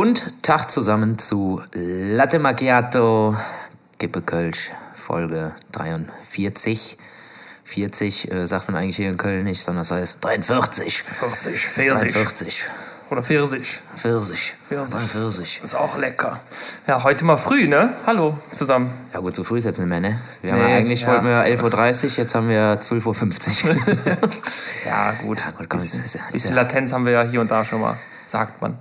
Und Tag zusammen zu Latte Macchiato, Kippe Kölsch, Folge 43. 40 äh, sagt man eigentlich hier in Köln nicht, sondern das heißt 43. 40, 40. 43. Oder 40. 40. 40. 43. Ist auch lecker. Ja, heute mal früh, ne? Hallo zusammen. Ja gut, so früh ist jetzt nicht mehr, ne? Wir haben Nee, ja eigentlich ja. wollten wir 11.30 Uhr, jetzt haben wir 12.50 Uhr. Ja, gut. Ja, gut, komm, bisschen, ist ist ja- Latenz haben wir ja hier und da schon mal, sagt man.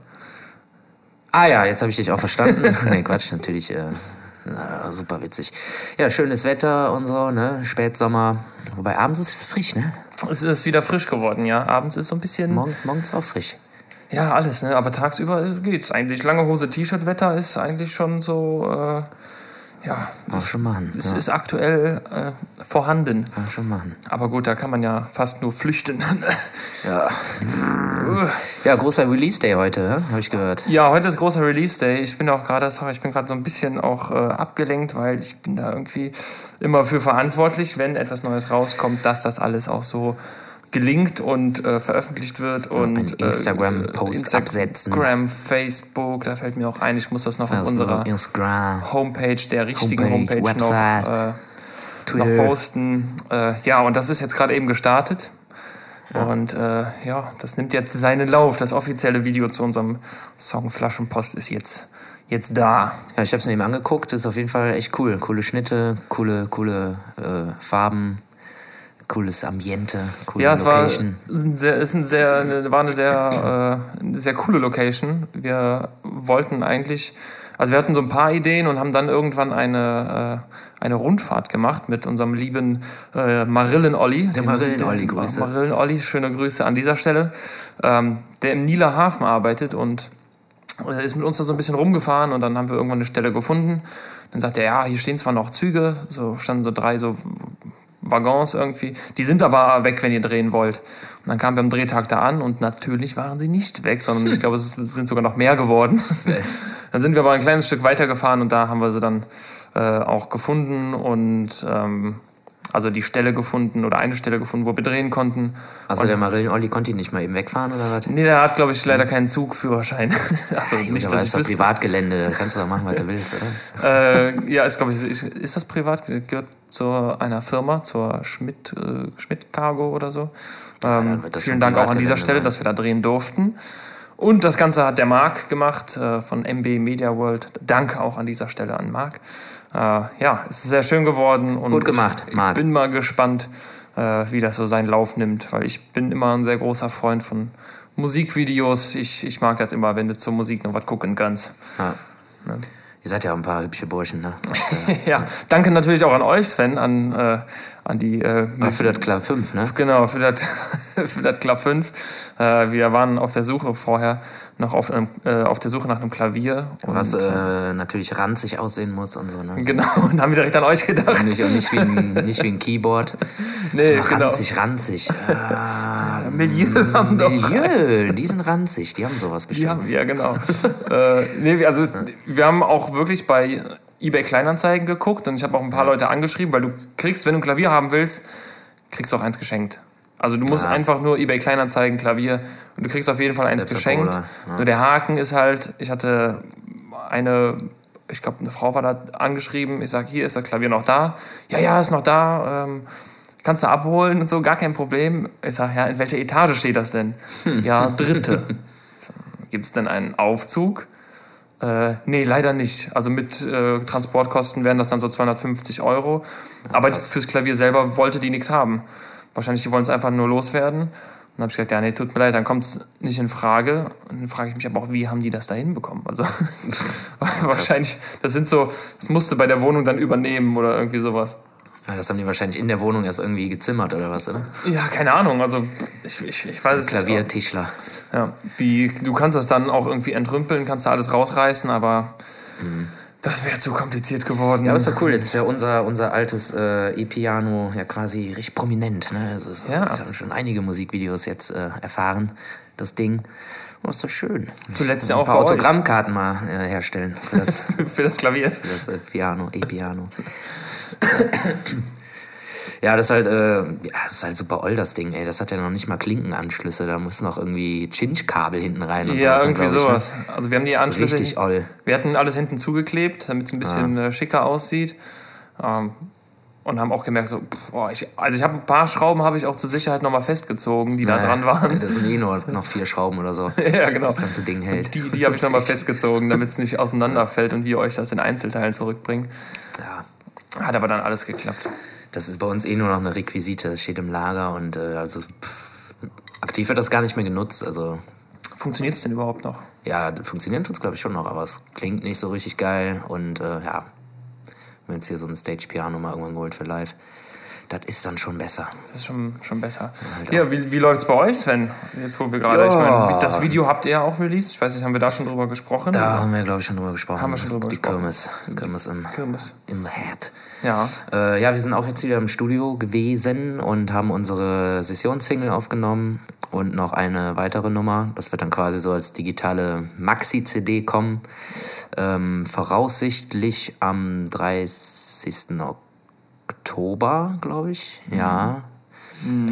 Ah ja, jetzt habe ich dich auch verstanden. nee, Quatsch, natürlich äh, na, super witzig. Ja, schönes Wetter und so, ne? Spätsommer. Wobei abends ist es frisch, ne? Es ist wieder frisch geworden, ja. Abends ist so ein bisschen. Morgens, morgens auch frisch. Ja, alles, ne? Aber tagsüber geht's eigentlich. Lange Hose, T-Shirt-Wetter ist eigentlich schon so. Äh, ja, Auch schon machen. es Ja, ist aktuell äh, vorhanden. auch schon machen. Aber gut, da kann man ja fast nur flüchten. Ja. ja, großer Release-Day heute, habe ich gehört. Ja, heute ist großer Release Day. Ich bin auch gerade, ich bin gerade so ein bisschen auch äh, abgelenkt, weil ich bin da irgendwie immer für verantwortlich, wenn etwas Neues rauskommt, dass das alles auch so gelingt und äh, veröffentlicht wird und einen Instagram-Post äh, absetzen. Instagram, Facebook, da fällt mir auch ein, ich muss das noch auf unserer Instagram, Homepage, der richtigen Homepage, Homepage, Website, noch, äh, noch Twitter. posten. Äh, ja, und das ist jetzt gerade eben gestartet. Und äh, ja, das nimmt jetzt seinen Lauf. Das offizielle Video zu unserem Song Flaschenpost ist jetzt, jetzt da. Ja, ich habe es mir eben angeguckt. Das ist auf jeden Fall echt cool. Coole Schnitte, coole, coole äh, Farben, cooles Ambiente, coole Ja, es war, Location. ein sehr, ist ein sehr, war eine sehr, äh, eine sehr coole Location. Wir wollten eigentlich, also wir hatten so ein paar Ideen und haben dann irgendwann eine, äh, eine Rundfahrt gemacht mit unserem lieben äh, Marillen-Olli. Der Marillen-Olli, Grüße. Marillen-Olli, schöne Grüße an dieser Stelle. Ähm, der im Nieler Hafen arbeitet und er ist mit uns da so ein bisschen rumgefahren und dann haben wir irgendwann eine Stelle gefunden. Dann sagt er, ja, hier stehen zwar noch Züge, so standen so drei so Waggons irgendwie. Die sind aber weg, wenn ihr drehen wollt. Und dann kamen wir am Drehtag da an und natürlich waren sie nicht weg, sondern ich glaube, es sind sogar noch mehr geworden. dann sind wir aber ein kleines Stück weitergefahren und da haben wir sie dann äh, auch gefunden und ähm, also die Stelle gefunden oder eine Stelle gefunden, wo wir drehen konnten. Also der Marillen-Olli konnte ihn nicht mal eben wegfahren oder was? Nee, der hat, glaube ich, leider keinen Zugführerschein. also Nicht, nicht, dass ist ich wüsste. Privatgelände, da kannst du doch machen, was du willst, oder? Äh, ja, ist, glaube ich, ist, ist das privat? Gehört zu einer Firma, zur Schmidt, äh, Schmidt Cargo oder so. Ähm, das vielen Dank auch an dieser Privatgelände Stelle, sein. dass wir da drehen durften. Und das Ganze hat der Marc gemacht äh, von MB Media World. Danke auch an dieser Stelle an Marc. Äh, ja, es ist sehr schön geworden. Und Gut gemacht, ich, Marc. Ich bin mal gespannt, äh, wie das so seinen Lauf nimmt, weil ich bin immer ein sehr großer Freund von Musikvideos. Ich, ich mag das immer, wenn du zur Musik noch was gucken kannst. Ja. Ihr seid ja auch ein paar hübsche Burschen, ne? Das, äh, Ja, danke natürlich auch an euch, Sven, an, äh, an die. Äh, für das Klar 5, ne? genau, für das für das Klar 5. Äh, wir waren auf der Suche vorher noch auf, einem, äh, auf der Suche nach einem Klavier. Und, Was äh, natürlich ranzig aussehen muss und so, ne? Genau, und haben wir direkt an euch gedacht. Nicht, und nicht wie, ein, nicht wie ein Keyboard. Nee, so genau. ranzig, ranzig. Ah, Milieu haben doch. Milieu, die sind ranzig, die haben sowas bestimmt. Ja, ja genau. äh, nee, also wir haben auch wirklich bei eBay Kleinanzeigen geguckt und ich habe auch ein paar Leute angeschrieben, weil du kriegst, wenn du ein Klavier haben willst, kriegst du auch eins geschenkt. Also du musst Ja. einfach nur eBay Kleinanzeigen, Klavier und du kriegst auf jeden Fall eins geschenkt. Ja. Nur der Haken ist halt, ich hatte eine, ich glaube eine Frau war da angeschrieben, ich sage, hier ist das Klavier noch da. Ja, ja, ist noch da. Ähm, kannst du abholen und so, gar kein Problem. Ich sage, ja, in welcher Etage steht das denn? Ja, dritte. Gibt es denn einen Aufzug? Äh, nee, leider nicht. Also mit äh, Transportkosten wären das dann so 250 Euro. Aber fürs Klavier selber wollte die nichts haben. Wahrscheinlich, die wollen es einfach nur loswerden. Und dann habe ich gesagt, ja, nee, tut mir leid, dann kommt es nicht in Frage. Und dann frage ich mich aber auch, wie haben die das da hinbekommen? Also wahrscheinlich, das sind so, das musste bei der Wohnung dann übernehmen oder irgendwie sowas. Ja, das haben die wahrscheinlich in der Wohnung erst irgendwie gezimmert oder was, oder? Ja, keine Ahnung. Also ich, ich, ich weiß es nicht. Klaviertischler. Ja, die, du kannst das dann auch irgendwie entrümpeln, kannst da alles rausreißen, aber das wäre zu kompliziert geworden. Ja, aber ist doch cool. Jetzt ist ja unser, unser altes äh, E-Piano ja quasi recht prominent. Ne? Das ist, Ja. das haben schon einige Musikvideos jetzt äh, erfahren, das Ding. Oh, ist doch schön. Zuletzt ja Ein auch paar bei euch. Autogrammkarten mal äh, herstellen für das, Für das Klavier. für das äh, Piano, E-Piano. Ja, das ist halt, äh, ja, das ist halt super oll, das Ding, ey. Das hat ja noch nicht mal Klinkenanschlüsse. Da muss noch irgendwie Chinch-Kabel hinten rein und Ja, sowas, irgendwie glaub ich, sowas. Ne? Also wir haben die Das ist Anschlüsse. richtig oll. Wir hatten alles hinten zugeklebt, damit es ein bisschen äh, schicker aussieht. Ähm, und haben auch gemerkt, so, boah, ich, also ich habe ein paar Schrauben habe ich auch zur Sicherheit nochmal festgezogen, die da Naja, dran waren. Das sind eh nur noch vier Schrauben oder so. ja, genau. Das ganze Ding hält. Die, die habe ich nochmal festgezogen, damit es nicht auseinanderfällt und wir euch das in Einzelteilen zurückbringen. Ja, Hat aber dann alles geklappt. Das ist bei uns eh nur noch eine Requisite. Das steht im Lager und äh, also pff, aktiv wird das gar nicht mehr genutzt. Also Funktioniert es denn überhaupt noch? ja, funktioniert tut's glaube ich schon noch, aber es klingt nicht so richtig geil und äh, ja, wenn jetzt hier so ein Stage Piano mal irgendwann geholt für live, das ist dann schon besser. Das ist schon, schon besser. Halt Ja, wie, wie läuft es bei euch, Sven? Jetzt, wo wir gerade, ich meine, das Video habt ihr ja auch released. Ich weiß nicht, haben wir da schon drüber gesprochen? Da haben wir glaube ich schon drüber gesprochen. Haben wir schon drüber Die gesprochen. Kirmes, Kirmes im, Kirmes. im Head. Ja. Äh, ja, wir sind auch jetzt wieder im Studio gewesen und haben unsere Sessionssingle aufgenommen und noch eine weitere Nummer. Das wird dann quasi so als digitale Maxi-CD kommen. Ähm, voraussichtlich am 30. Oktober, glaube ich. Ja.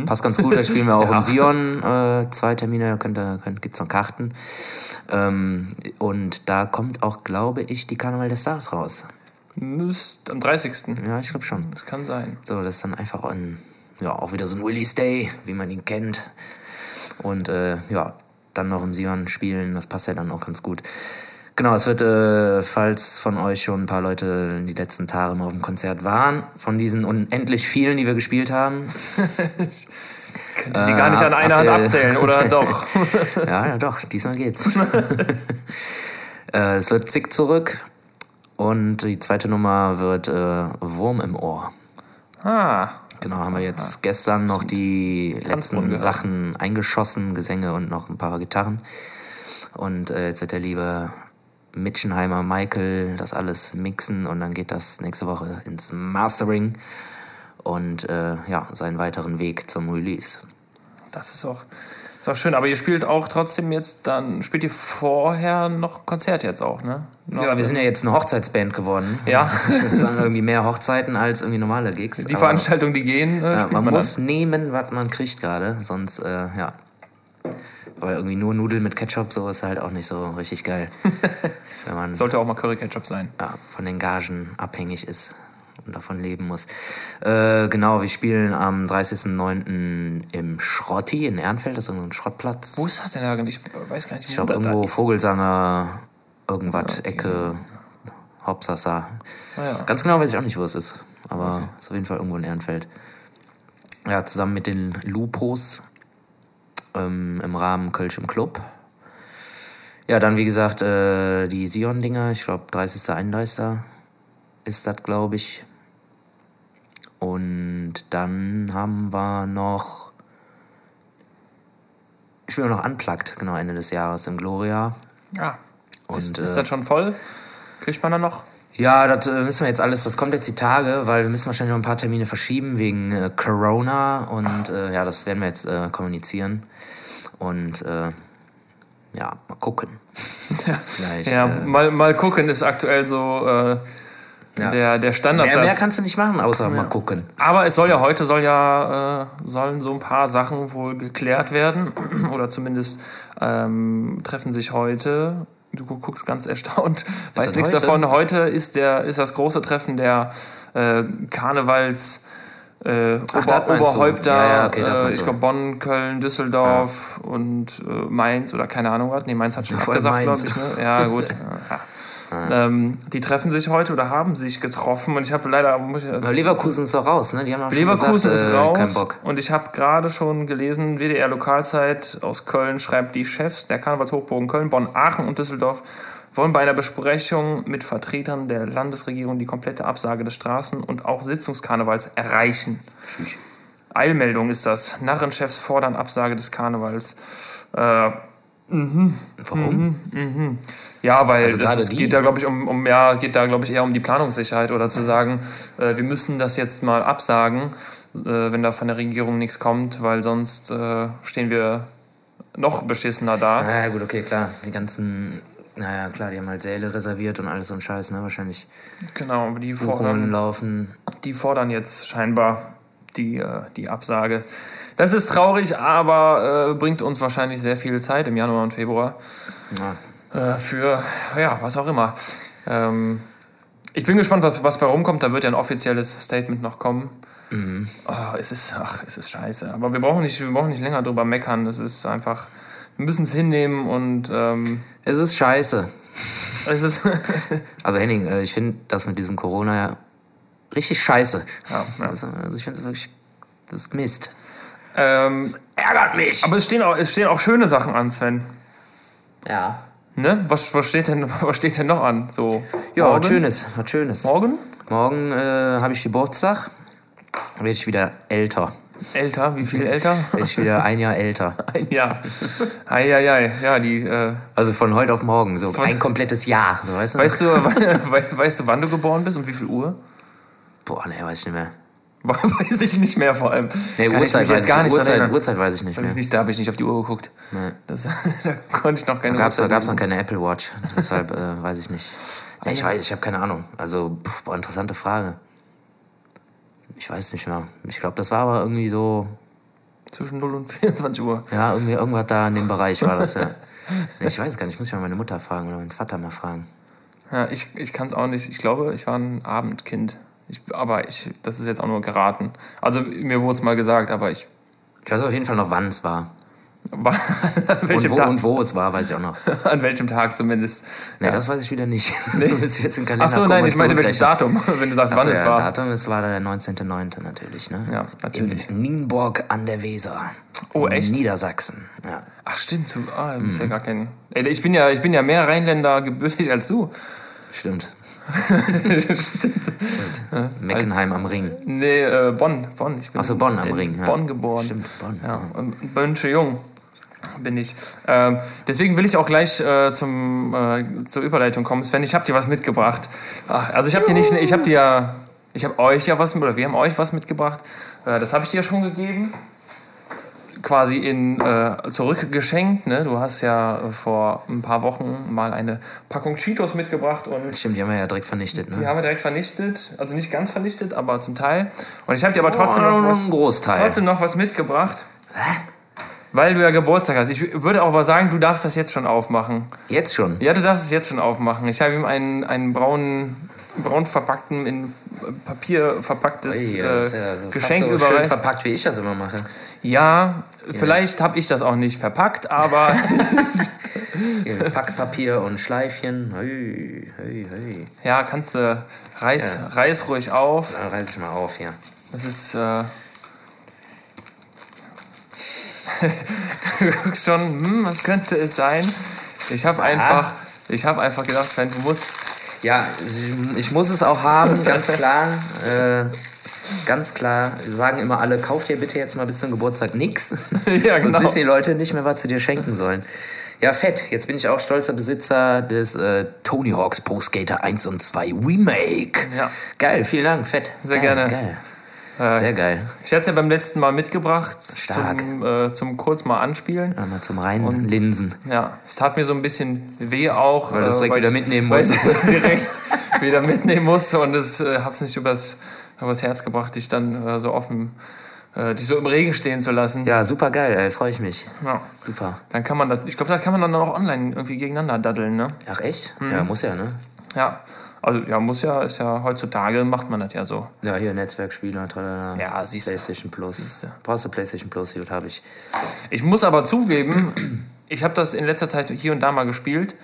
Passt ganz gut, da spielen wir auch im Sion äh, zwei Termine, da könnt ihr, könnt, gibt's noch Karten. Ähm, und da kommt auch, glaube ich, die Karneval der Stars raus. Müsst am 30. Ja, ich glaube schon. Das kann sein. So, das ist dann einfach ein, ja, auch wieder so ein Willie's Day, wie man ihn kennt. Und äh, ja, dann noch im Sion spielen, das passt ja dann auch ganz gut. Genau, es wird, äh, falls von euch schon ein paar Leute die letzten Tage mal auf dem Konzert waren, von diesen unendlich vielen, die wir gespielt haben. Könnt ihr sie gar nicht an einer Hand abzählen, oder doch? ja, ja, doch, diesmal geht's. äh, es wird Zick zurück und die zweite Nummer wird äh, Wurm im Ohr. ah, Genau, haben wir jetzt gestern noch die Tanzbrunnen letzten gehört. Sachen eingeschossen, Gesänge und noch ein paar Gitarren. Und äh, jetzt wird der liebe Mitchenheimer Michael das alles mixen und dann geht das nächste Woche ins Mastering und äh, ja, seinen weiteren Weg zum Release. das ist auch, ist auch schön. Aber ihr spielt auch trotzdem jetzt dann, spielt ihr vorher noch Konzert jetzt auch, ne? Noch, Ja, wir sind ja jetzt eine Hochzeitsband geworden. Ja. Das waren irgendwie mehr Hochzeiten als irgendwie normale Gigs. die Veranstaltungen, die gehen, äh, Ja, man, man, muss nehmen, was man kriegt gerade, sonst, äh, ja. Aber irgendwie nur Nudeln mit Ketchup, so ist halt auch nicht so richtig geil. Man Sollte auch mal Curry Ketchup sein. ja, von den Gagen abhängig ist und davon leben muss. Äh, genau, wir spielen am 30.09. im Schrotti in Ehrenfeld, das ist so ein Schrottplatz. Wo ist das denn eigentlich? Ich weiß gar nicht, ich wo glaube, das da irgendwo ist. Vogelsanger, irgendwas, Ecke, Hauptsassa. Ah, ja. Ganz genau weiß ich auch nicht, wo es ist, aber ist auf jeden Fall irgendwo in Ehrenfeld. Ja, zusammen mit den Lupos ähm, im Rahmen Kölsch im Club. Ja, dann wie gesagt äh, die Sion-Dinger, ich glaube 30. 31. ist das, glaube ich. Und dann haben wir noch, ich will noch Unplugged, genau, Ende des Jahres im Gloria. Ah, Und, ist, ist äh, das schon voll? Kriegt man da noch? Ja, das äh, müssen wir jetzt alles, das kommt jetzt die Tage, weil wir müssen wahrscheinlich noch ein paar Termine verschieben wegen äh, Corona und äh, ja, das werden wir jetzt äh, kommunizieren. Und äh, ja, mal gucken. Ja, äh, mal, mal gucken ist aktuell so äh, Ja. der, der Standardsatz. mehr, mehr kannst du nicht machen, außer mal gucken. Aber es soll ja heute soll ja äh, sollen so ein paar Sachen wohl geklärt werden oder zumindest ähm, treffen sich heute. Du gu- guckst ganz erstaunt, weißt das nichts heute? davon. Heute ist der ist das große Treffen der äh, Karnevals äh, Ach, Ober? Oberhäupter. Ja, ja, okay, äh, ich glaube Bonn, Köln, Düsseldorf und äh, Mainz oder keine Ahnung was. Nee, Mainz hat schon abgesagt, glaube ich. Ne? Ja gut. Ja. Ähm, die treffen sich heute oder haben sich getroffen und ich habe leider muss ich, Aber Leverkusen ist doch raus, ne? Die haben auch Leverkusen gesagt, ist äh, raus Kein Bock. und ich habe gerade schon gelesen, WDR Lokalzeit aus Köln schreibt, die Chefs der Karnevalshochburgen Köln, Bonn, Aachen und Düsseldorf wollen bei einer Besprechung mit Vertretern der Landesregierung die komplette Absage des Straßen- und auch Sitzungskarnevals erreichen. Eilmeldung ist das. Narrenchefs fordern Absage des Karnevals. Äh, Warum? Ja, weil Also es geht da, glaube ich, um, um ja, geht da, glaube ich, eher um die Planungssicherheit oder zu sagen, äh, wir müssen das jetzt mal absagen, äh, wenn da von der Regierung nichts kommt, weil sonst äh, stehen wir noch beschissener da. Naja, gut, okay, klar. Die ganzen, naja, klar, die haben halt Säle reserviert und alles so ein Scheiß, ne? Wahrscheinlich Genau, aber die fordern, laufen. die fordern jetzt scheinbar die, äh, die Absage. Das ist traurig, aber äh, bringt uns wahrscheinlich sehr viel Zeit im Januar und Februar Ja. Äh, für, ja, was auch immer. Ähm, ich bin gespannt, was, was bei rumkommt. Da wird ja ein offizielles Statement noch kommen. Oh, es ist, ach, es ist scheiße. Aber wir brauchen nicht, wir brauchen nicht länger drüber meckern. Das ist einfach, wir müssen es hinnehmen und ähm, Es ist scheiße. es ist, Also Henning, äh, ich finde das mit diesem Corona ja richtig scheiße. ja, ja. Also ich finde das wirklich, das ist Mist. Ähm, Ärgert mich. aber es stehen, auch, es stehen auch schöne Sachen an, Sven. Ja. Ne? Was, was, steht denn, was steht denn noch an? So, Ja, morgen? was Schönes, was Schönes. Morgen? Morgen äh, habe ich Geburtstag. Werde ich wieder älter. Älter? Wie viel älter? Werde ich wieder ein Jahr älter. Ein Jahr. Eieiei. Ja, die. Äh, Also von heute auf morgen, so ein komplettes Jahr. So, weißt du? weißt, du, we- weißt du, wann du geboren bist und wie viel Uhr? Boah, nee, weiß ich nicht mehr. Weiß ich nicht mehr vor allem. Nee, Kann ich Uhrzeit, mich weiß gar ich, nicht Uhrzeit. Uhrzeit weiß ich nicht ich mehr. da habe ich nicht auf die Uhr geguckt. Nee. Das, da konnte ich noch keine Da gab es noch keine Apple Watch. Deshalb äh, weiß ich nicht. Nee, ich weiß, ich habe keine Ahnung. Also, pff, boah, interessante Frage. Ich weiß nicht mehr. Ich glaube, das war aber irgendwie so, Zwischen 0 und 24 Uhr. ja, irgendwie irgendwas da in dem Bereich war das, ja. Nee, ich weiß es gar nicht. Ich muss ja mal meine Mutter fragen oder meinen Vater mal fragen. Ja, ich, ich kann es auch nicht. Ich glaube, ich war ein Abendkind. Ich, aber ich, das ist jetzt auch nur geraten. Also mir wurde es mal gesagt, aber ich Ich weiß auf jeden Fall noch, wann es war. Und wo, Tag, und wo es war, weiß ich auch noch. an welchem Tag zumindest. Nee, das weiß ich wieder nicht. Nee. Ich jetzt im Kalender Ach so, nein, ich meinte welches. Datum, wenn du sagst, Ach wann so, es ja, war. Datum, es war der 19.09. natürlich, ne? Ja, natürlich. In Nienburg an der Weser. Oh, in echt? Niedersachsen. Ja. Ach stimmt, du ah, du bist Mhm. ja gar kein. Ey, ich bin ja, ich bin ja mehr Rheinländer gebürtig als du. Stimmt. stimmt. Meckenheim am Ring. Nee, äh, Bonn, Bonn. Ich bin Ach so, Bonn am in Ring, ja. Bonn geboren. Stimmt, Bonn. Ja, und Bönsche Jung bin ich. Ähm, deswegen will ich auch gleich äh, zum, äh, zur Überleitung kommen. Sven, ich habe dir was mitgebracht. Ach, also ich habe dir nicht, ich habe dir ja, ich habe euch ja was, oder wir haben euch was mitgebracht. Äh, das habe ich dir ja schon gegeben. Quasi in äh, zurückgeschenkt. Ne? Du hast ja äh, vor ein paar Wochen mal eine Packung Cheetos mitgebracht und Stimmt, die haben wir ja direkt vernichtet, die ne? haben wir direkt vernichtet. Also nicht ganz vernichtet, aber zum Teil. Und ich habe dir aber trotzdem oh, noch was Großteil. trotzdem noch was mitgebracht. Weil du ja Geburtstag hast. Ich würde auch aber sagen, du darfst das jetzt schon aufmachen. Jetzt schon. Ja, du darfst es jetzt schon aufmachen. Ich habe ihm einen, einen braunen, braun verpackten, in Papier verpacktes Ui, äh, das ist ja so Geschenk so schön überreicht. verpackt, wie ich das immer mache. Ja, vielleicht habe ich das auch nicht verpackt, aber Packpapier und Schleifchen. Hui, hui. ja, kannst du, reiß, Ja. reiß ruhig auf. Dann reiß ich mal auf hier. Das ist. Äh, schon, hm, was könnte es sein? Ich habe einfach, ich habe einfach gedacht, Sven, du musst. Ja, ich, muss es auch haben, ganz klar. Äh, ganz klar. Sagen immer alle, kauf dir bitte jetzt mal bis zum Geburtstag nix. ja, genau. Sonst wissen die Leute nicht mehr, was sie dir schenken sollen. Ja, fett. Jetzt bin ich auch stolzer Besitzer des äh, Tony Hawks Pro Skater 1 und 2 Remake. Ja. Geil, vielen Dank, fett. Sehr geil, gerne. Geil. Äh, Sehr geil. Ich hatte es ja beim letzten Mal mitgebracht Stark. zum, äh, zum kurz mal anspielen. Mal zum Reinlinsen. Ja, es tat mir so ein bisschen weh auch. Weil du es direkt weil wieder ich- mitnehmen weil ich es direkt wieder mitnehmen musste und es äh, hab's nicht übers, übers Herz gebracht, dich dann äh, so offen, äh, dich so im Regen stehen zu lassen. Ja, super geil, freue ich mich. Ja. Super. Dann kann man das, ich glaube, das kann man dann auch online irgendwie gegeneinander daddeln, ne? Ach, echt? Mhm. Ja, muss ja, ne? Ja. Also ja, muss ja, ist ja heutzutage macht man das ja so. Ja, hier Netzwerkspieler, tralala. Ja, siehst du. PlayStation Plus. Brauchst du PlayStation Plus? Gut, habe ich. Ich muss aber zugeben, ich habe das in letzter Zeit hier und da mal gespielt.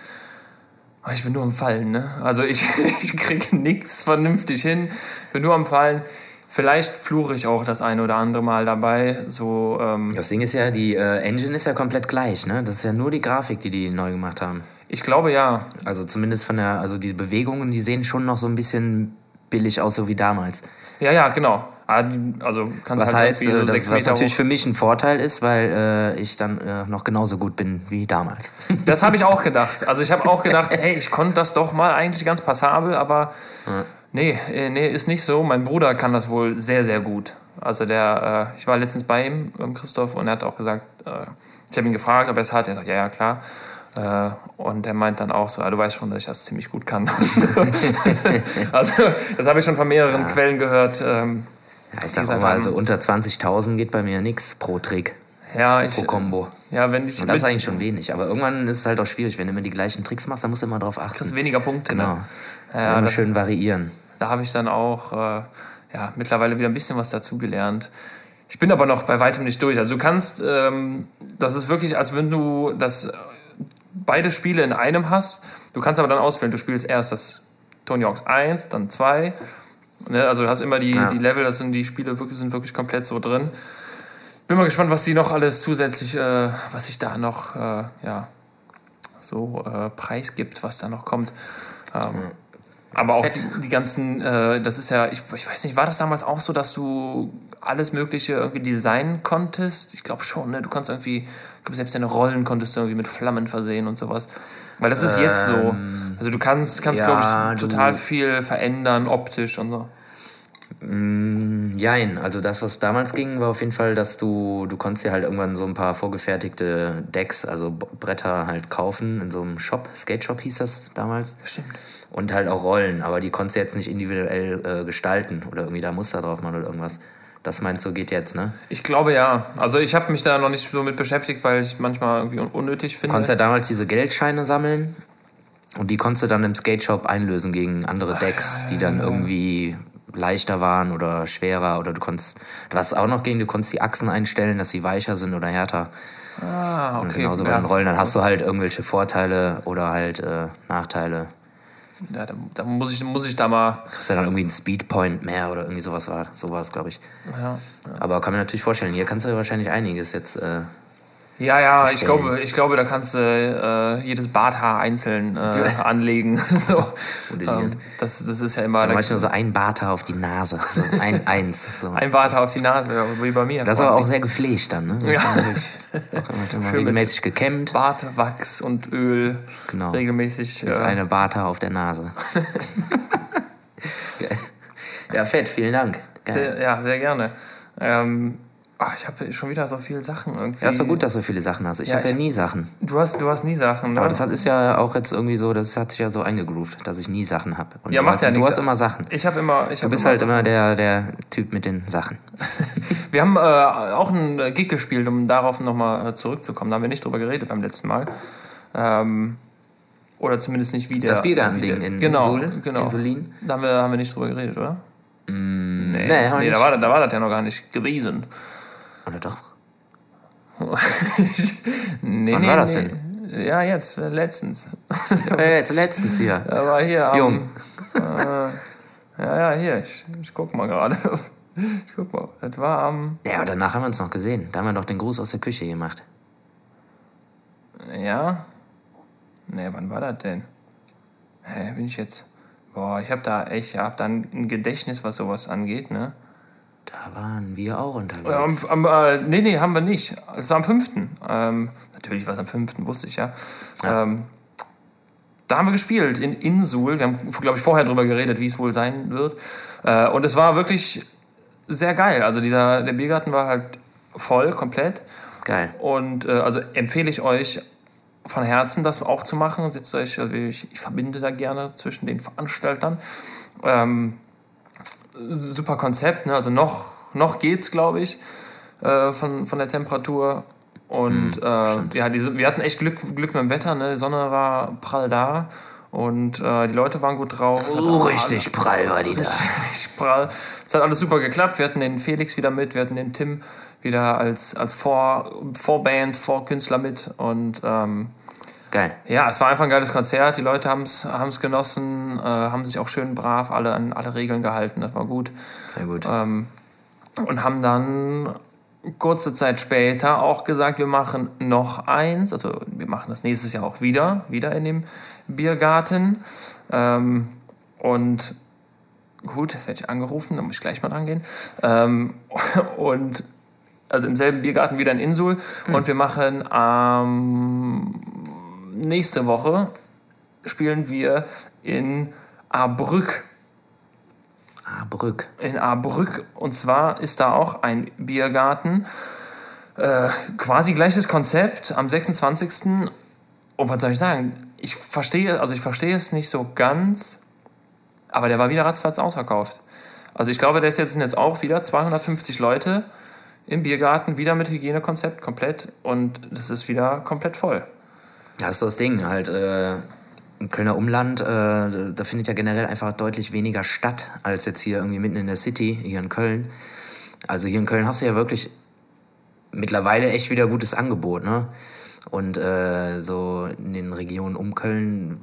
Aber ich bin nur am Fallen, ne? Also ich, ich krieg nichts vernünftig hin, bin nur am Fallen. Vielleicht fluche ich auch das eine oder andere Mal dabei. So, ähm, Das Ding ist ja, die äh, Engine ist ja komplett gleich, ne? Das ist ja nur die Grafik, die die neu gemacht haben. Ich glaube ja. Also zumindest von der, also die Bewegungen, die sehen schon noch so ein bisschen billig aus, so wie damals. Ja, ja, genau. Ah, Also kannst Was halt heißt, äh, so das, was Meter natürlich hoch. für mich ein Vorteil ist, weil äh, ich dann äh, noch genauso gut bin wie damals. Das habe ich auch gedacht. Also ich habe auch gedacht, hey, ich konnte das doch mal eigentlich ganz passabel, aber nee, äh, nee, ist nicht so. Mein Bruder kann das wohl sehr, sehr gut. Also der, äh, ich war letztens bei ihm, ähm, Christoph, und er hat auch gesagt, äh, ich habe ihn gefragt, ob er es hat. Er sagt, ja, ja, klar. Äh, und er meint dann auch so, ja, du weißt schon, dass ich das ziemlich gut kann. also das habe ich schon von mehreren Quellen gehört. Ähm, Ja, ich die sag auch gesagt mal, also unter 20.000 geht bei mir nichts pro Trick, ja, ich, pro Combo. ja, wenn ich Und das ist eigentlich schon wenig. Aber irgendwann ist es halt auch schwierig, wenn du immer die gleichen Tricks machst, dann musst du immer drauf achten. kriegst weniger Punkte. Genau. Ne? Ja, Ja, immer das, schön variieren. da habe ich dann auch äh, ja, mittlerweile wieder ein bisschen was dazugelernt. Ich bin aber noch bei weitem nicht durch. Also du kannst, ähm, das ist wirklich, als wenn du das beide Spiele in einem hast. Du kannst aber dann auswählen, du spielst erst das Tony Hawks 1, dann 2. Ne? Also du hast immer die, Ja. die Level, das sind die Spiele wirklich, sind wirklich komplett so drin. Bin mal gespannt, was die noch alles zusätzlich, äh, was sich da noch äh, ja, so äh, preisgibt, was da noch kommt. Ähm, aber auch die, die ganzen, äh, das ist ja, ich, ich weiß nicht, war das damals auch so, dass du alles Mögliche irgendwie designen konntest? Ich glaube schon, ne? Du konntest irgendwie, ich glaube, selbst deine Rollen konntest du irgendwie mit Flammen versehen und sowas. Weil das ist jetzt so. Also du kannst, kannst ja, glaube ich, total viel verändern, optisch und so. Mm, Jein, also das, was damals ging, war auf jeden Fall, dass du, du konntest dir halt irgendwann so ein paar vorgefertigte Decks, also Bretter halt kaufen in so einem Shop, Skate Shop hieß das damals. Stimmt. Und halt auch Rollen, aber die konntest du jetzt nicht individuell äh, gestalten oder irgendwie da Muster drauf machen oder irgendwas. Das meinst du, geht jetzt, ne? Ich glaube ja. Also ich habe mich da noch nicht so mit beschäftigt, weil ich manchmal irgendwie un unnötig Du finde. konntest ja damals diese Geldscheine sammeln und die konntest du dann im Skate Shop einlösen gegen andere Decks, die dann irgendwie leichter waren oder schwerer oder du konntest, was auch noch ging, du konntest die Achsen einstellen, dass sie weicher sind oder härter. ah, Und okay. genauso bei ja. den Rollen, dann hast du halt irgendwelche Vorteile oder halt äh, Nachteile. Ja, da, da muss, ich, muss ich da mal. Kriegst ja dann irgendwie einen Speedpoint mehr oder irgendwie sowas war. So war es, glaube ich. Ja, Aber kann mir natürlich vorstellen, hier kannst du wahrscheinlich einiges jetzt. Äh, ja, ja ich, glaube, ich glaube, da kannst du äh, jedes Barthaar einzeln äh, anlegen. so. Ähm, das, das ist ja immer. Da, nur so ein Barter auf die Nase. So ein Eins. So. ein Barthaar auf die Nase, wie bei mir. Das ist aber auch sehr gepflegt dann, ne? Das Ja. auch immer, regelmäßig gekämmt. Bart, Wachs und Öl Genau. regelmäßig. Das ist Äh, eine Barter auf der Nase. Ja, fett, vielen Dank. Sehr, ja, sehr gerne. Ähm, ach, ich habe schon wieder so viele Sachen irgendwie. Ja, ist doch gut, dass du viele Sachen hast. Ich Ja, habe ja nie Sachen. Du hast, du hast nie Sachen, ne? Aber das hat, ist ja auch jetzt irgendwie so, das hat sich ja so eingegroovt, dass ich nie Sachen habe. Ja, macht ja Du nichts. hast immer Sachen. ich habe immer. Ich Du hab bist halt immer der, der Typ mit den Sachen. Wir haben äh, auch einen äh, Gig gespielt, um darauf nochmal zurückzukommen. Da haben wir nicht drüber geredet beim letzten Mal. Ähm, oder zumindest nicht wie der. Das Biergarten-Ding in genau, Insul, genau. Insulin. Da haben wir, haben wir nicht drüber geredet, oder? nee, nee, wir nee da, war, da war das ja noch gar nicht gewesen. Oder doch? nee, Wann nee, war das nee. Ja, jetzt, äh, letztens. Äh, jetzt letztens hier. War hier am, Jung. Äh, ja, ja, hier, ich, ich guck mal gerade. Ich guck mal, das war am. Ja, aber danach haben wir uns noch gesehen. Da haben wir doch den Gruß aus der Küche gemacht. Ja? Nee, wann war das denn? Hä, bin ich jetzt. Boah, ich hab da echt, ich hab da ein Gedächtnis, was sowas angeht, ne? Da waren wir auch unterwegs. Am, am, äh, nee, nee, haben wir nicht. Es war am 5. Ähm, natürlich war es am 5., wusste ich ja. Ähm, da haben wir gespielt in Insul. Wir haben, glaube ich, vorher drüber geredet, wie es wohl sein wird. Äh, und es war wirklich sehr geil. Also dieser, der Biergarten war halt voll, komplett. Geil. Und äh, also empfehle ich euch von Herzen, das auch zu machen. Setzt euch, also ich, ich verbinde da gerne zwischen den Veranstaltern. Ähm, super Konzept, ne? also noch, noch geht's, glaube ich, äh, von, von der Temperatur. Und äh, ja, die, wir hatten echt Glück, Glück mit dem Wetter, ne? die Sonne war prall da und äh, die Leute waren gut drauf. So auch richtig prall war die da. richtig prall. Es hat alles super geklappt. Wir hatten den Felix wieder mit, wir hatten den Tim wieder als, als Vor, Vorband, Vorkünstler mit. Und ähm, Geil. ja, es war einfach ein geiles Konzert. Die Leute haben es genossen, äh, haben sich auch schön brav alle an alle Regeln gehalten. Das war gut. Sehr gut. Ähm, und haben dann kurze Zeit später auch gesagt, wir machen noch eins. Also wir machen das nächstes Jahr auch wieder, wieder in dem Biergarten. Ähm, und gut, jetzt werde ich angerufen, da muss ich gleich mal dran gehen. Ähm, und also im selben Biergarten wieder in Insul. Und wir machen ähm, nächste Woche spielen wir in Ahrbrück Ah, Brück. in Ahrbrück. Und zwar ist da auch ein Biergarten. Äh, quasi gleiches Konzept am 26. Und was soll ich sagen? Ich verstehe, also ich verstehe es nicht so ganz, aber der war wieder ratzfatz ausverkauft. Also ich glaube, das jetzt sind jetzt auch wieder 250 Leute im Biergarten, wieder mit Hygienekonzept komplett und das ist wieder komplett voll. Das ist das Ding, halt, äh, im Kölner Umland, äh, da findet ja generell einfach deutlich weniger statt, als jetzt hier irgendwie mitten in der City, hier in Köln. Also hier in Köln hast du ja wirklich mittlerweile echt wieder gutes Angebot, ne? Und äh, so in den Regionen um Köln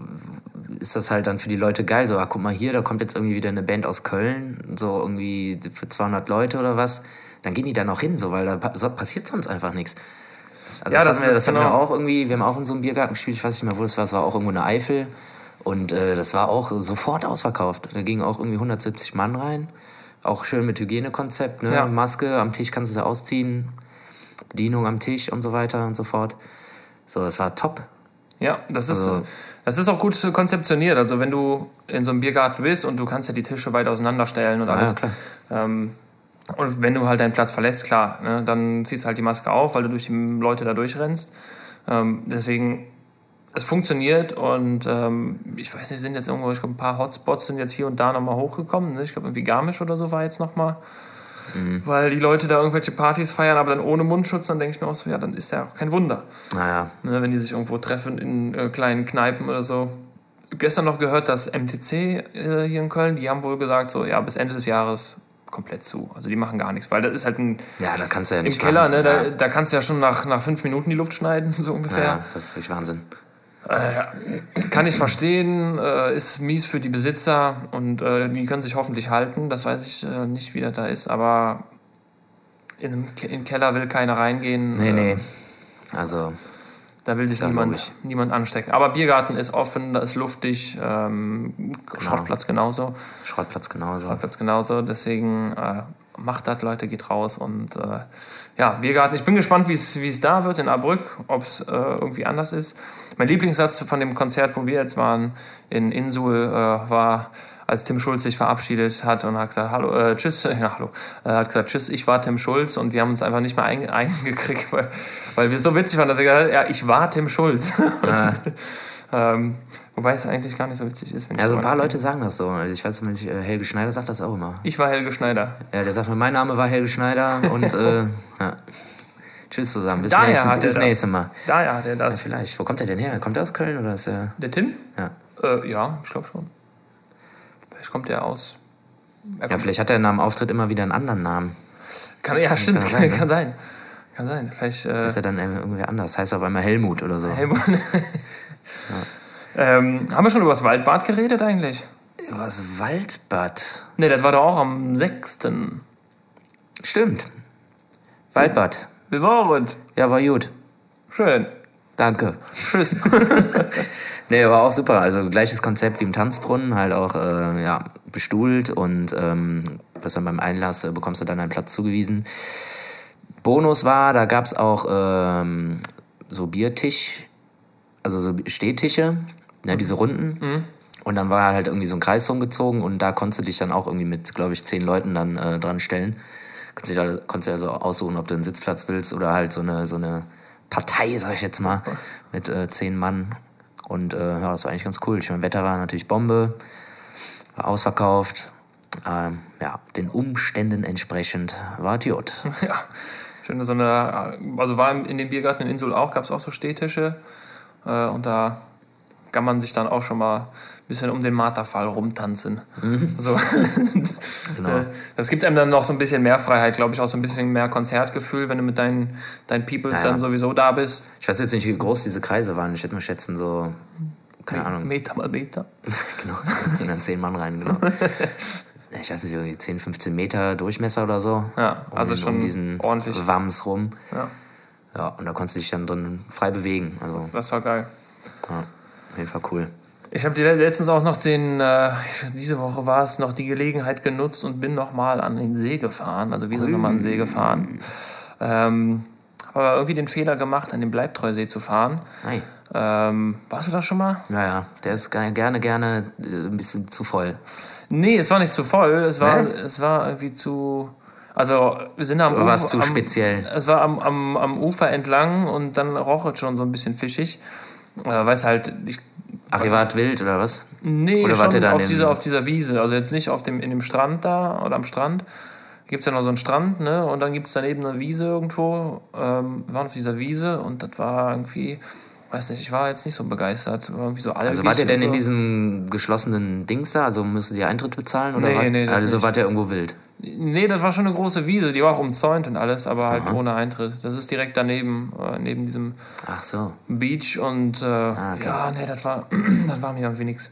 ist das halt dann für die Leute geil. So, ah, guck mal hier, da kommt jetzt irgendwie wieder eine Band aus Köln, so irgendwie für 200 Leute oder was. Dann gehen die da noch hin, so, weil da passiert sonst einfach nichts. Also Ja, das, haben wir, das ist haben wir genau- auch irgendwie, wir haben auch in so einem Biergarten gespielt, ich weiß nicht mehr, wo das war, es war auch irgendwo eine Eifel. Und äh, das war auch sofort ausverkauft. Da gingen auch irgendwie 170 Mann rein. Auch schön mit Hygienekonzept, ne? Ja. Maske, am Tisch kannst du sie ausziehen, Bedienung am Tisch und so weiter und so fort. So, das war top. Ja, das ist, Also- das ist auch gut konzeptioniert. Also wenn du in so einem Biergarten bist und du kannst ja die Tische weit auseinanderstellen und alles. ja, klar. Ähm, und wenn du halt deinen Platz verlässt, klar, ne, dann ziehst du halt die Maske auf, weil du durch die Leute da durchrennst. Ähm, deswegen, es funktioniert und ähm, ich weiß nicht, sind jetzt irgendwo, ich glaube, ein paar Hotspots sind jetzt hier und da nochmal hochgekommen. Ne? Ich glaube, irgendwie Garmisch oder so war jetzt nochmal. Mhm. Weil die Leute da irgendwelche Partys feiern, aber dann ohne Mundschutz, dann denke ich mir auch so, ja, dann ist ja auch kein Wunder. Naja, Ne, wenn die sich irgendwo treffen in äh, kleinen Kneipen oder so. Gestern noch gehört, dass MTC äh, hier in Köln, die haben wohl gesagt, so ja, bis Ende des Jahres komplett zu. Also die machen gar nichts, weil das ist halt ein ja, da kannst du ja im nicht Keller, machen. ne, da, ja. da kannst du ja schon nach, nach fünf Minuten die Luft schneiden, so ungefähr. ja, das ist wirklich Wahnsinn. Kann ich verstehen, äh, ist mies für die Besitzer und äh, die können sich hoffentlich halten. Das weiß ich äh, nicht, wie das da ist, aber in den Keller will keiner reingehen. Nee, äh, nee. Also, Da will sich Ja, niemand, niemand anstecken. Aber Biergarten ist offen, da ist luftig, ähm, Genau. Schrottplatz genauso. Schrottplatz genauso. Schrottplatz genauso. Deswegen äh, macht das, Leute, geht raus. Und äh, ja, Biergarten. Ich bin gespannt, wie es da wird in Ahrbrück, ob es äh, irgendwie anders ist. Mein Lieblingssatz von dem Konzert, wo wir jetzt waren, in Insul, äh, war, als Tim Schulz sich verabschiedet hat und hat gesagt, hallo, äh, tschüss, ja, hallo, äh, hat gesagt, tschüss, ich war Tim Schulz und wir haben uns einfach nicht mehr ein, eingekriegt, weil, weil wir so witzig fanden, dass er gesagt hat, ja, ich war Tim Schulz. Ja. ähm, wobei es eigentlich gar nicht so witzig ist. Ja, so ein paar. Leute sagen das so. Also ich weiß nicht, äh, Helge Schneider sagt das auch immer. Ich war Helge Schneider. Ja, der sagt mir, mein Name war Helge Schneider und äh, ja. tschüss zusammen. Bis, Daher nächste, hat er bis das. nächste Mal. Daher hat er das. Vielleicht. Wo kommt er denn her? Kommt er aus Köln oder ist er. Der Tim? Ja. Äh, ja, ich glaube schon. Kommt er aus. Er Ja, kommt, vielleicht hat er nach dem Auftritt immer wieder einen anderen Namen. kann, ja, stimmt. kann Kann, sein, ne? kann sein. Kann sein. Vielleicht. Äh, Ist er dann irgendwie anders? Heißt auf einmal Helmut oder so. Helmut. ähm, haben wir schon über das Waldbad geredet eigentlich? Was Waldbad? Ne, das war doch auch am 6. Stimmt. Waldbad. Wir waren. Ja, war gut. Schön. Danke. Tschüss. Nee, war auch super. Also gleiches Konzept wie im Tanzbrunnen, halt auch äh, ja, bestuhlt und ähm, was dann beim Einlass äh, bekommst du dann einen Platz zugewiesen. Bonus war, da gab es auch ähm, so Biertisch, also so Stehtische, ne, diese Runden. Und dann war halt irgendwie so ein Kreis rumgezogen und da konntest du dich dann auch irgendwie mit, glaube ich, zehn Leuten dann äh, dran stellen. Konntest du, da, konntest du also aussuchen, ob du einen Sitzplatz willst oder halt so eine, so eine Partei, sag ich jetzt mal, mit äh, zehn Mann. Und äh, ja, das war eigentlich ganz cool. Ich meine, Wetter war natürlich Bombe, war ausverkauft. Ähm, ja, den Umständen entsprechend war Idiot. ja. Schön, so eine. Also war in dem Biergarten in Insul auch, gab es auch so Stehtische. Äh, und da kann man sich dann auch schon mal bisschen um den Marterfall rumtanzen. So. Genau. Das gibt einem dann noch so ein bisschen mehr Freiheit, glaube ich, auch so ein bisschen mehr Konzertgefühl, wenn du mit deinen, deinen Peoples Ja, ja. dann sowieso da bist. Ich weiß jetzt nicht, wie groß diese Kreise waren. Ich hätte mal schätzen, so, keine Ahnung, Meter mal Meter. genau, gehen dann zehn Mann rein, genau. Ich weiß nicht, irgendwie 10, 15 Meter Durchmesser oder so. Ja, also um, schon um diesen ordentlich. Wams rum. Ja, Ja, und da konntest du dich dann drin frei bewegen. Also, das war geil. ja, auf jeden Fall cool. Ich habe letztens auch noch den, äh, diese Woche war es, noch die Gelegenheit genutzt und bin nochmal an den See gefahren. Also wir sind nochmal an den See gefahren. Ähm, habe aber irgendwie den Fehler gemacht, an den Bleibtreusee zu fahren. Nein. Ähm, warst du da schon mal? Ja, ja, der ist gerne, gerne, äh, ein bisschen zu voll. Nee, es war nicht zu voll. Es war, es war irgendwie zu. Also, wir sind am Oder war es Ufer- zu am, speziell? Es war am, am, am Ufer entlang und dann roch es schon so ein bisschen fischig. Äh, Weil es halt, ich Ach, ihr wart wild oder was? Nee, Oder wart ihr dann auf, dieser, auf dieser Wiese. Also jetzt nicht auf dem, in dem Strand da oder am Strand. Gibt es ja noch so einen Strand, ne? Und dann gibt es daneben eine Wiese irgendwo. Ähm, wir waren auf dieser Wiese und das war irgendwie, weiß nicht, ich war jetzt nicht so begeistert. War irgendwie so Also wart ihr denn und in so. diesem geschlossenen Dings da? Also müssen ihr Eintritt bezahlen? Oder Nee, wart, nee, Also nicht. wart ihr irgendwo wild? Nee, das war schon eine große Wiese, die war auch umzäunt und alles, aber halt ohne Eintritt. Das ist direkt daneben, äh, neben diesem so. Beach und äh, Ah, okay. ja, nee, das war, das war mir irgendwie nichts.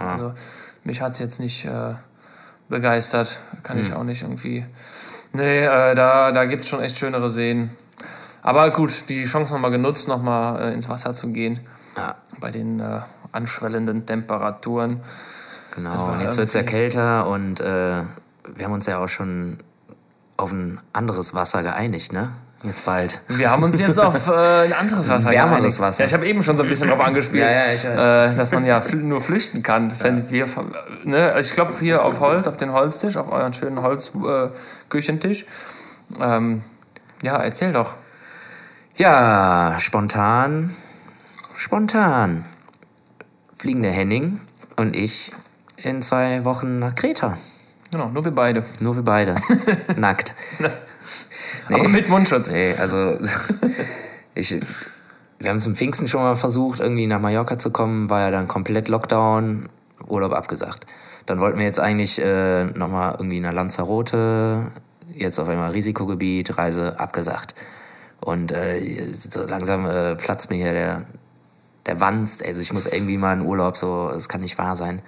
Ah. Also mich hat es jetzt nicht äh, begeistert, kann Hm. ich auch nicht irgendwie. Nee, äh, da, da gibt es schon echt schönere Seen. Aber gut, die Chance nochmal genutzt, nochmal äh, ins Wasser zu gehen Ja, bei den äh, anschwellenden Temperaturen. genau. jetzt wird es ja kälter und äh, wir haben uns ja auch schon auf ein anderes Wasser geeinigt, ne? Jetzt bald. Wir haben uns jetzt auf äh, ein anderes Wasser Wärmeres geeinigt. Wasser. Ja, ich habe eben schon so ein bisschen drauf angespielt, Ja, ja. Äh, dass man ja fl nur flüchten kann. Das wenn wir, ne, ich klopfe hier auf Holz, auf den Holztisch, auf euren schönen Holzküchentisch. Äh, ähm, ja, erzähl doch. Ja, spontan. Spontan. Fliegen der Henning und ich in zwei Wochen nach Kreta. Genau, nur wir beide. Nur wir beide. Nackt. Aber mit Mundschutz. Nee, also ich, wir haben es im Pfingsten schon mal versucht, irgendwie nach Mallorca zu kommen, war ja dann komplett Lockdown, Urlaub abgesagt. Dann wollten wir jetzt eigentlich äh, nochmal irgendwie nach Lanzarote, jetzt auf einmal Risikogebiet, Reise abgesagt. Und äh, so langsam äh, platzt mir hier der, der Wanst. Also ich muss irgendwie mal in Urlaub, so, es kann nicht wahr sein.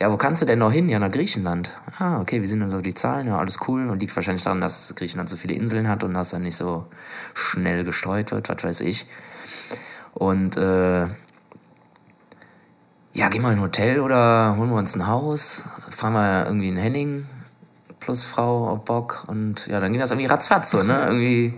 Ja, wo kannst du denn noch hin? Ja, nach Griechenland. Ah, okay, wie sind denn so die Zahlen? Ja, alles cool. Und liegt wahrscheinlich daran, dass Griechenland so viele Inseln hat und das dann nicht so schnell gestreut wird, was weiß ich. Und äh, ja, gehen wir in ein Hotel oder holen wir uns ein Haus, fahren wir irgendwie in Henning plus Frau auf Bock und ja, dann ging das irgendwie ratzfatz so, ne? Irgendwie,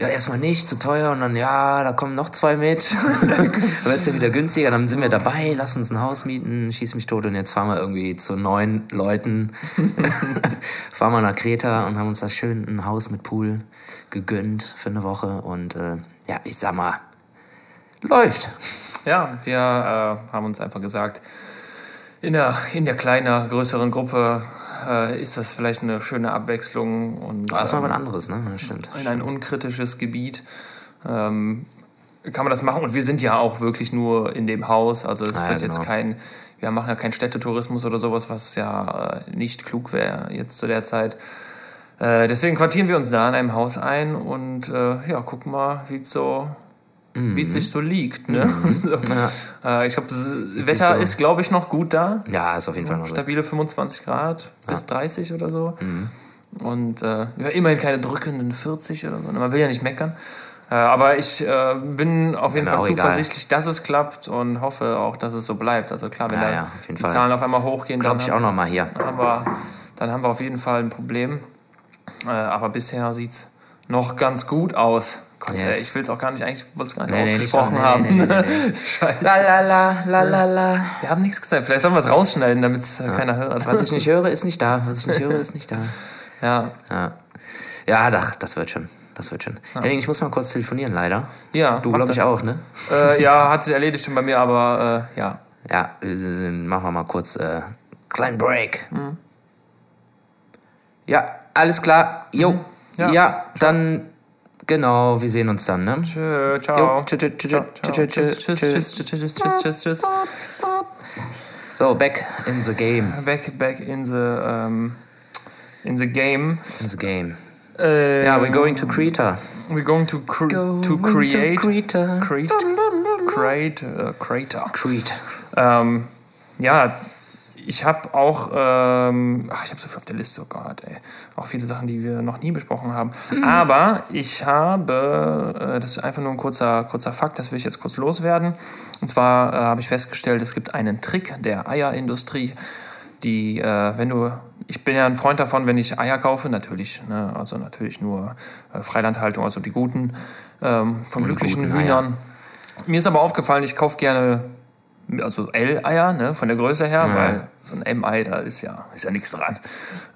ja, erstmal nicht, zu teuer. Und dann, ja, da kommen noch zwei mit. dann wird's ja wieder günstiger, dann sind wir dabei, lass uns ein Haus mieten, schieß mich tot. Und jetzt fahren wir irgendwie zu neun Leuten, fahren wir nach Kreta und haben uns da schön ein Haus mit Pool gegönnt für eine Woche. Und äh, ja, ich sag mal, läuft. Ja, wir äh, haben uns einfach gesagt, in der, in der kleiner, größeren Gruppe äh, ist das vielleicht eine schöne Abwechslung und das war ähm, was anderes, ne? Stimmt. in ein unkritisches Gebiet ähm, kann man das machen. Und wir sind ja auch wirklich nur in dem Haus. Also es Ah, ja, wird jetzt genau. kein, wir machen ja keinen Städtetourismus oder sowas, was ja äh, nicht klug wäre jetzt zu der Zeit. Äh, deswegen quartieren wir uns da in einem Haus ein und äh, ja, gucken mal, wie es so, wie es sich so liegt. Ne? so. äh, ich glaube, das Wetter so- ist, glaube ich, noch gut da. Ja, ist auf jeden Fall noch. Stabile 25 Grad bis 30 oder so. Und äh, ja, immerhin keine drückenden 40 oder so. Man will ja nicht meckern. Äh, aber ich äh, bin auf jeden mir Fall auch egal. zuversichtlich, dass es klappt und hoffe auch, dass es so bleibt. Also klar, wenn Ja, da ja, die Fall. Zahlen auf einmal hochgehen, dann Glaube ich auch noch mal hier. haben, wir, dann haben wir auf jeden Fall ein Problem. Äh, aber bisher sieht es noch ganz gut aus. Gott, Yes. ey, ich will es auch gar nicht, eigentlich wollte es gar nicht Nee, ausgesprochen nee, haben. nee, nee. Scheiße. La la la, la la la. Wir haben nichts gesagt. Vielleicht sollen wir es rausschneiden, damit es keiner hört. Was ich nicht höre, ist nicht da. Was ich nicht höre, ist nicht da. ja. Ja, ja ach, das wird schon. Das wird schon. Henning, ich muss mal kurz telefonieren, leider. Ja, Du, glaube ich, auch, ne? Äh, ja, hat sich erledigt schon bei mir, aber äh, ja. Ja, machen wir mal kurz äh, kleinen Break. Ja, alles klar. Jo. Ja. Ja, dann, genau, wir sehen uns dann, ne? Tschö, ciao. Jo, tschö, tschö, tschö, Ciao, tschö, ciao. tschö, Tschüss, tschüss, tschüss, tschüss, tschüss, tschüss. So, back in the game. Back, back in the, um, in the game. In the game. Äh, Ja, we're going to Creta. we're going to, cre to create, Creta. create, create, äh, crater. Crete. Ähm, ja, ich habe auch, ähm, ach, ich habe so viel auf der Liste, oh Gott, ey. Auch viele Sachen, die wir noch nie besprochen haben. Aber ich habe, äh, das ist einfach nur ein kurzer, kurzer Fakt, das will ich jetzt kurz loswerden. Und zwar äh, habe ich festgestellt, es gibt einen Trick der Eierindustrie, die, äh, wenn du, ich bin ja ein Freund davon, wenn ich Eier kaufe, natürlich, ne, also natürlich nur äh, Freilandhaltung, also die guten, ähm, von glücklichen guten Eier. Hühnern. Mir ist aber aufgefallen, ich kaufe gerne also L-Eier, ne, von der Größe her, weil so ein M-Ei, da ist ja, ist ja nichts dran.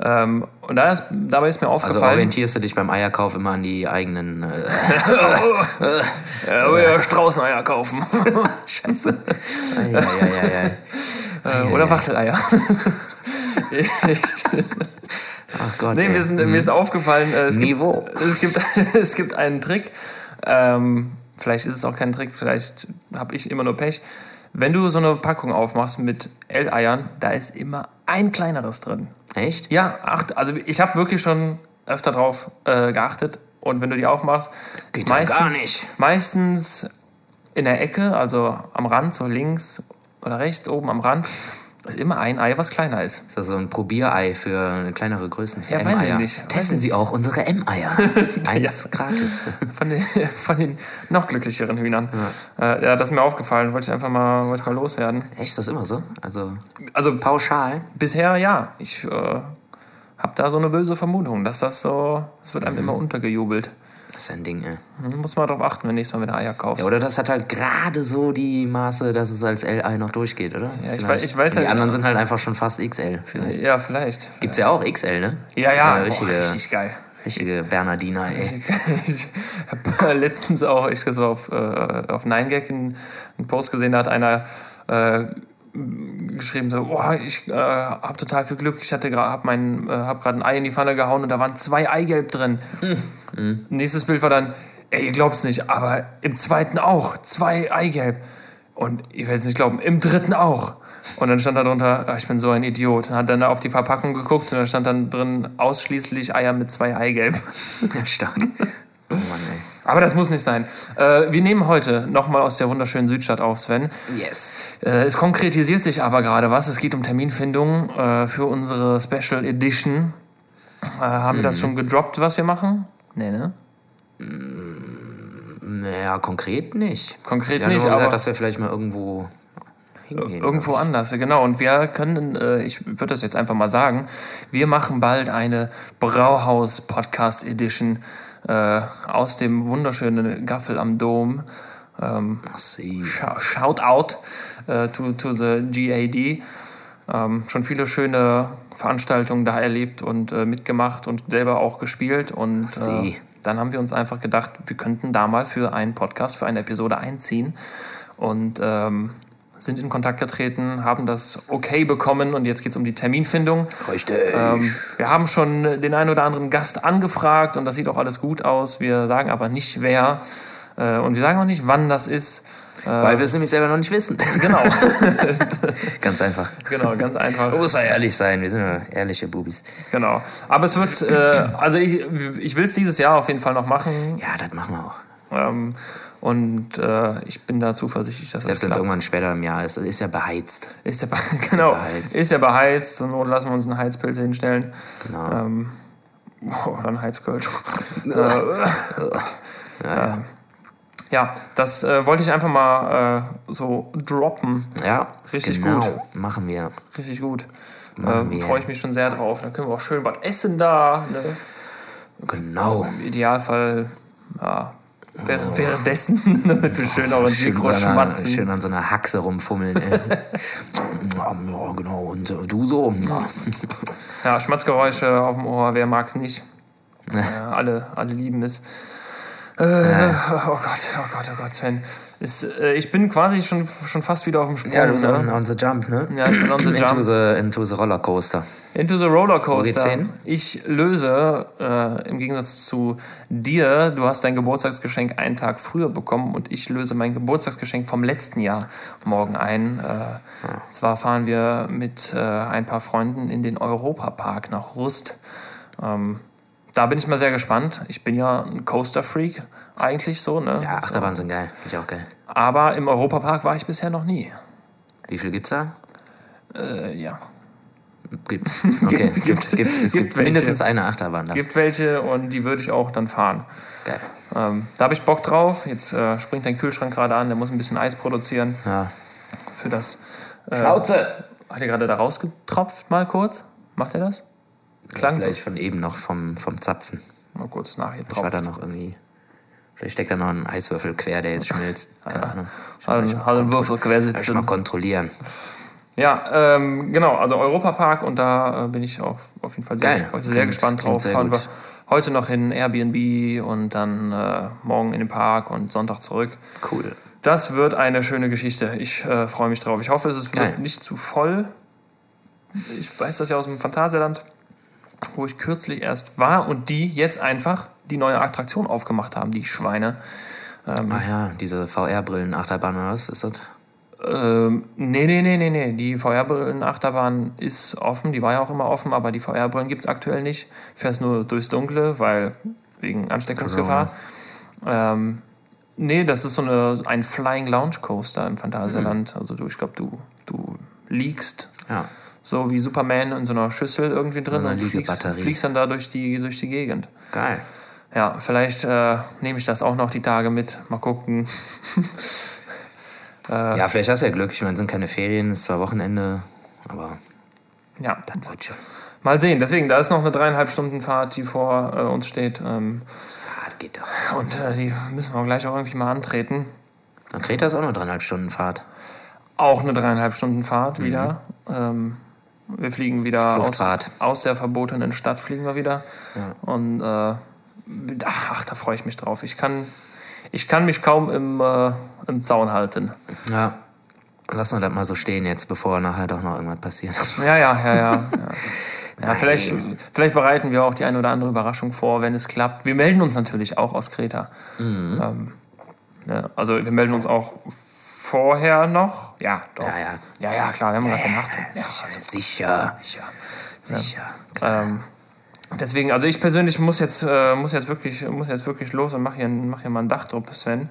Ähm, und da ist, dabei ist mir Also aufgefallen, orientierst du dich beim Eierkauf immer an die eigenen. Äh, ja, will ja Straußeneier kaufen. Scheiße. Ei, ei, ei, Oder Wachteleier. Ach Gott. nee, mir ist, mir ist aufgefallen, äh, es, gibt, es, gibt, es gibt einen Trick. Ähm, vielleicht ist es auch kein Trick, vielleicht habe ich immer nur Pech. Wenn du so eine Packung aufmachst mit L-Eiern, da ist immer ein kleineres drin. Echt? Ja, acht, also ich habe wirklich schon öfter drauf äh, geachtet. Und wenn du die aufmachst, ist ja meistens, gar nicht. meistens in der Ecke, also am Rand, so links oder rechts, oben am Rand, ist immer ein Ei, was kleiner ist. Ist das so ein Probierei für eine kleinere Größen? Ja, weiß ich nicht, Testen Sie nicht. auch unsere M-Eier. Eins gratis. Von den, von den noch glücklicheren Hühnern. Ja, äh, ja das ist mir aufgefallen, wollte ich einfach mal, wollte ich mal loswerden. Echt, ist das immer so? Also Also pauschal? bisher ja. Ich äh, habe da so eine böse Vermutung, dass das so, es wird einem immer untergejubelt. Das ist ein Ding, ey. Da muss man drauf achten, wenn du nächstes Mal wieder Eier kaufst. Ja, oder das hat halt gerade so die Maße, dass es als L-Ei noch durchgeht, oder? Ja, ich weiß- ich weiß Die ja- anderen sind halt einfach schon fast XL. Vielleicht. Ja, vielleicht. Gibt's ja auch XL, ne? Ja, ja, oh, richtige, richtig geil. richtige Bernardiner, ey. Ich habe letztens auch, ich so auf, äh, auf 9gag einen, einen Post gesehen, da hat einer äh, geschrieben so, boah, ich äh, habe total viel Glück, ich hatte gerade hab mein, äh, hab gerade ein Ei in die Pfanne gehauen und da waren zwei Eigelb drin. Nächstes Bild war dann, ey, ihr glaubt's nicht, aber im zweiten auch, zwei Eigelb. Und ihr werdet es nicht glauben, im dritten auch. Und dann stand da drunter, ah, ich bin so ein Idiot. Und hat dann auf die Verpackung geguckt und da stand dann drin ausschließlich Eier mit zwei Eigelb. Ja, stark. Oh Mann, ey. Aber das muss nicht sein. Äh, wir nehmen heute nochmal aus der wunderschönen Südstadt auf, Sven. Yes. Äh, es konkretisiert sich aber gerade was. Es geht um Terminfindung äh, für unsere Special Edition. Äh, haben wir das schon gedroppt, was wir machen? Nee, ne? Naja, konkret nicht. Konkret Ich nicht, nur gesagt, aber- dass wir vielleicht mal irgendwo hingehen. Irgendwo anders, genau. Und wir können, äh, ich würde das jetzt einfach mal sagen, wir machen bald eine Brauhaus-Podcast-Edition äh, aus dem wunderschönen Gaffel am Dom. Ähm, Shout out äh, to, to the GAD. Ähm, schon viele schöne Veranstaltungen da erlebt und äh, mitgemacht und selber auch gespielt. Und äh, dann haben wir uns einfach gedacht, wir könnten da mal für einen Podcast, für eine Episode einziehen. Und ähm, sind in Kontakt getreten, haben das okay bekommen und jetzt geht es um die Terminfindung. Richtig. Ähm, wir haben schon den einen oder anderen Gast angefragt und das sieht auch alles gut aus. Wir sagen aber nicht wer äh, und wir sagen auch nicht, wann das ist. Weil wir es nämlich selber noch nicht wissen. Genau, Ganz einfach. genau, ganz einfach. Man muss ja ehrlich sein, wir sind ja ehrliche Bubis. Genau. Aber es wird, äh, also ich, ich will es dieses Jahr auf jeden Fall noch machen. Ja, das machen wir auch. Ähm, und äh, ich bin da zuversichtlich, dass Selbst das wenn es irgendwann später im Jahr ist, ist ja beheizt. Ist ja, be- genau, beheizt. ist ja beheizt. Not lassen wir uns einen Heizpilz hinstellen. Genau. Ähm, oder ein Heizkölsch. ja, Ja, das äh, wollte ich einfach mal äh, so droppen. ja, Richtig genau. gut. Machen wir. Richtig gut. Wir. Freue ich mich schon sehr drauf. Dann können wir auch schön was essen da. Ne? Genau. Im Idealfall ja, während, währenddessen, damit wir schön auch ins Schön, Mikro schmatzen. schön an so einer Haxe rumfummeln. ja, genau. Und äh, du so? Ja. Ja, Schmatzgeräusche auf dem Ohr, wer mag's nicht? Ja, alle, alle lieben es. Äh, Oh Gott, oh Gott, oh Gott, Sven. Ist, äh, ich bin quasi schon, schon fast wieder auf dem Sprung. Ja, du bist on, on the jump, ne? Ja, ich bin on the Into jump. the, into the Rollercoaster. Into the geht's hin? Ich löse, äh, im Gegensatz zu dir, du hast dein Geburtstagsgeschenk einen Tag früher bekommen und ich löse mein Geburtstagsgeschenk vom letzten Jahr morgen ein. Äh, Zwar fahren wir mit äh, ein paar Freunden in den Europapark nach Rust. Ähm, da bin ich mal sehr gespannt. Ich bin ja ein Coaster-Freak eigentlich so, ne? Ja, Achterbahn sind geil. Finde ich auch geil. Aber im Europapark war ich bisher noch nie. Wie viel gibt's da? Äh, ja. Gibt. Okay, Gibt- gibt, gibt, es gibt welche. mindestens eine Achterbahn da. Gibt welche und die würde ich auch dann fahren. Geil. Ähm, da habe ich Bock drauf. Jetzt äh, springt dein Kühlschrank gerade an, der muss ein bisschen Eis produzieren Ja. für das. Äh, Schnauze! Hat er gerade da rausgetropft mal kurz? Macht er das? Klang so. Vielleicht von eben noch vom, vom Zapfen. Mal kurz Ich war da noch irgendwie Vielleicht steckt da noch ein Eiswürfel quer, der jetzt schmilzt. Keine Ahnung. Halt einen Würfel quer ich mal sitzen. kontrollieren. Ja, ähm, genau, also Europapark und da äh, bin ich auch auf jeden Fall sehr, gesp- sehr Klingt- gespannt klingt drauf. sehr Fahren wir gut. heute noch in Airbnb und dann äh, morgen in den Park und Sonntag zurück. Cool. Das wird eine schöne Geschichte. Ich äh, freue mich drauf. Ich hoffe, es Geil. wird nicht zu voll. Ich weiß das ja aus dem Phantasialand, wo ich kürzlich erst war und die jetzt einfach die neue Attraktion aufgemacht haben, die Schweine. Ah ja, diese VR-Brillen-Achterbahn oder was ist das? Ähm, nee, nee, nee, nee, nee. Die VR-Brillen-Achterbahn ist offen, die war ja auch immer offen, aber die VR-Brillen gibt es aktuell nicht. Fährst nur durchs Dunkle, weil wegen Ansteckungsgefahr. Ähm, nee, das ist so eine, ein Flying Lounge Coaster im Phantasialand. Also du, ich glaube, du, du liegst Ja. so wie Superman in so einer Schüssel irgendwie drin einer und fliegst, fliegst dann da durch die, durch die Gegend. Geil. Ja, vielleicht äh, nehme ich das auch noch die Tage mit. Mal gucken. Ja, vielleicht hast du ja Glück. Ich meine, es sind keine Ferien, es ist zwar Wochenende, aber Ja, das wird schon. Mal sehen. Deswegen, da ist noch eine dreieinhalb Stunden Fahrt, die vor äh, uns steht. Ähm, Ah, das geht doch. und äh, die müssen wir gleich auch irgendwie mal antreten. Und Kreta ist auch nur dreieinhalb Stunden Fahrt. Auch eine dreieinhalb Stunden Fahrt wieder. Ähm, wir fliegen wieder aus, aus der verbotenen Stadt, fliegen wir wieder. Und äh, ach, ach, da freue ich mich drauf. Ich kann, ich kann mich kaum im, äh, im Zaun halten. Ja. Lassen wir das mal so stehen jetzt, bevor nachher doch noch irgendwas passiert. Ja, ja, ja, ja. ja. Ja, vielleicht, vielleicht bereiten wir auch die eine oder andere Überraschung vor, wenn es klappt. Wir melden uns natürlich auch aus Kreta. Ähm, ja, also wir melden uns auch vorher noch. Ja, doch. Ja, ja. Ja, ja, klar, wir haben gerade gemacht. Ja, Also sicher. Sicher. Sicher. ähm, deswegen, also ich persönlich muss jetzt, äh, muss jetzt wirklich, muss jetzt wirklich los und mache hier, mach hier mal ein Dach drauf, Sven.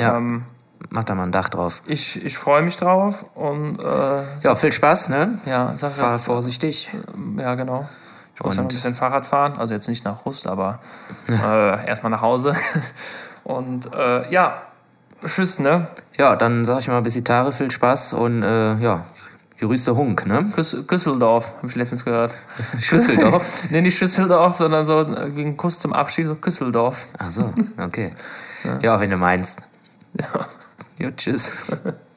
Ja. Ähm, Mach da mal ein Dach drauf. ich ich freue mich drauf und äh, Ja, viel Spaß, ne? ja, sag Fahr jetzt, vorsichtig. Ja, genau. Ich muss ja noch ein bisschen Fahrrad fahren, also jetzt nicht nach Rust, aber äh, erstmal nach Hause. Und äh, ja, tschüss, ne? Ja, dann sag ich mal bis die Tage, viel Spaß und äh, ja, Grüße Hunk, ne? Küss, Küsseldorf, habe ich letztens gehört. Schüsseldorf? nee, nicht Schüsseldorf, sondern so wie ein Kuss zum Abschied, so Küsseldorf. Ach so, okay. Ja, wenn du meinst. Ja. Jo, tschüss.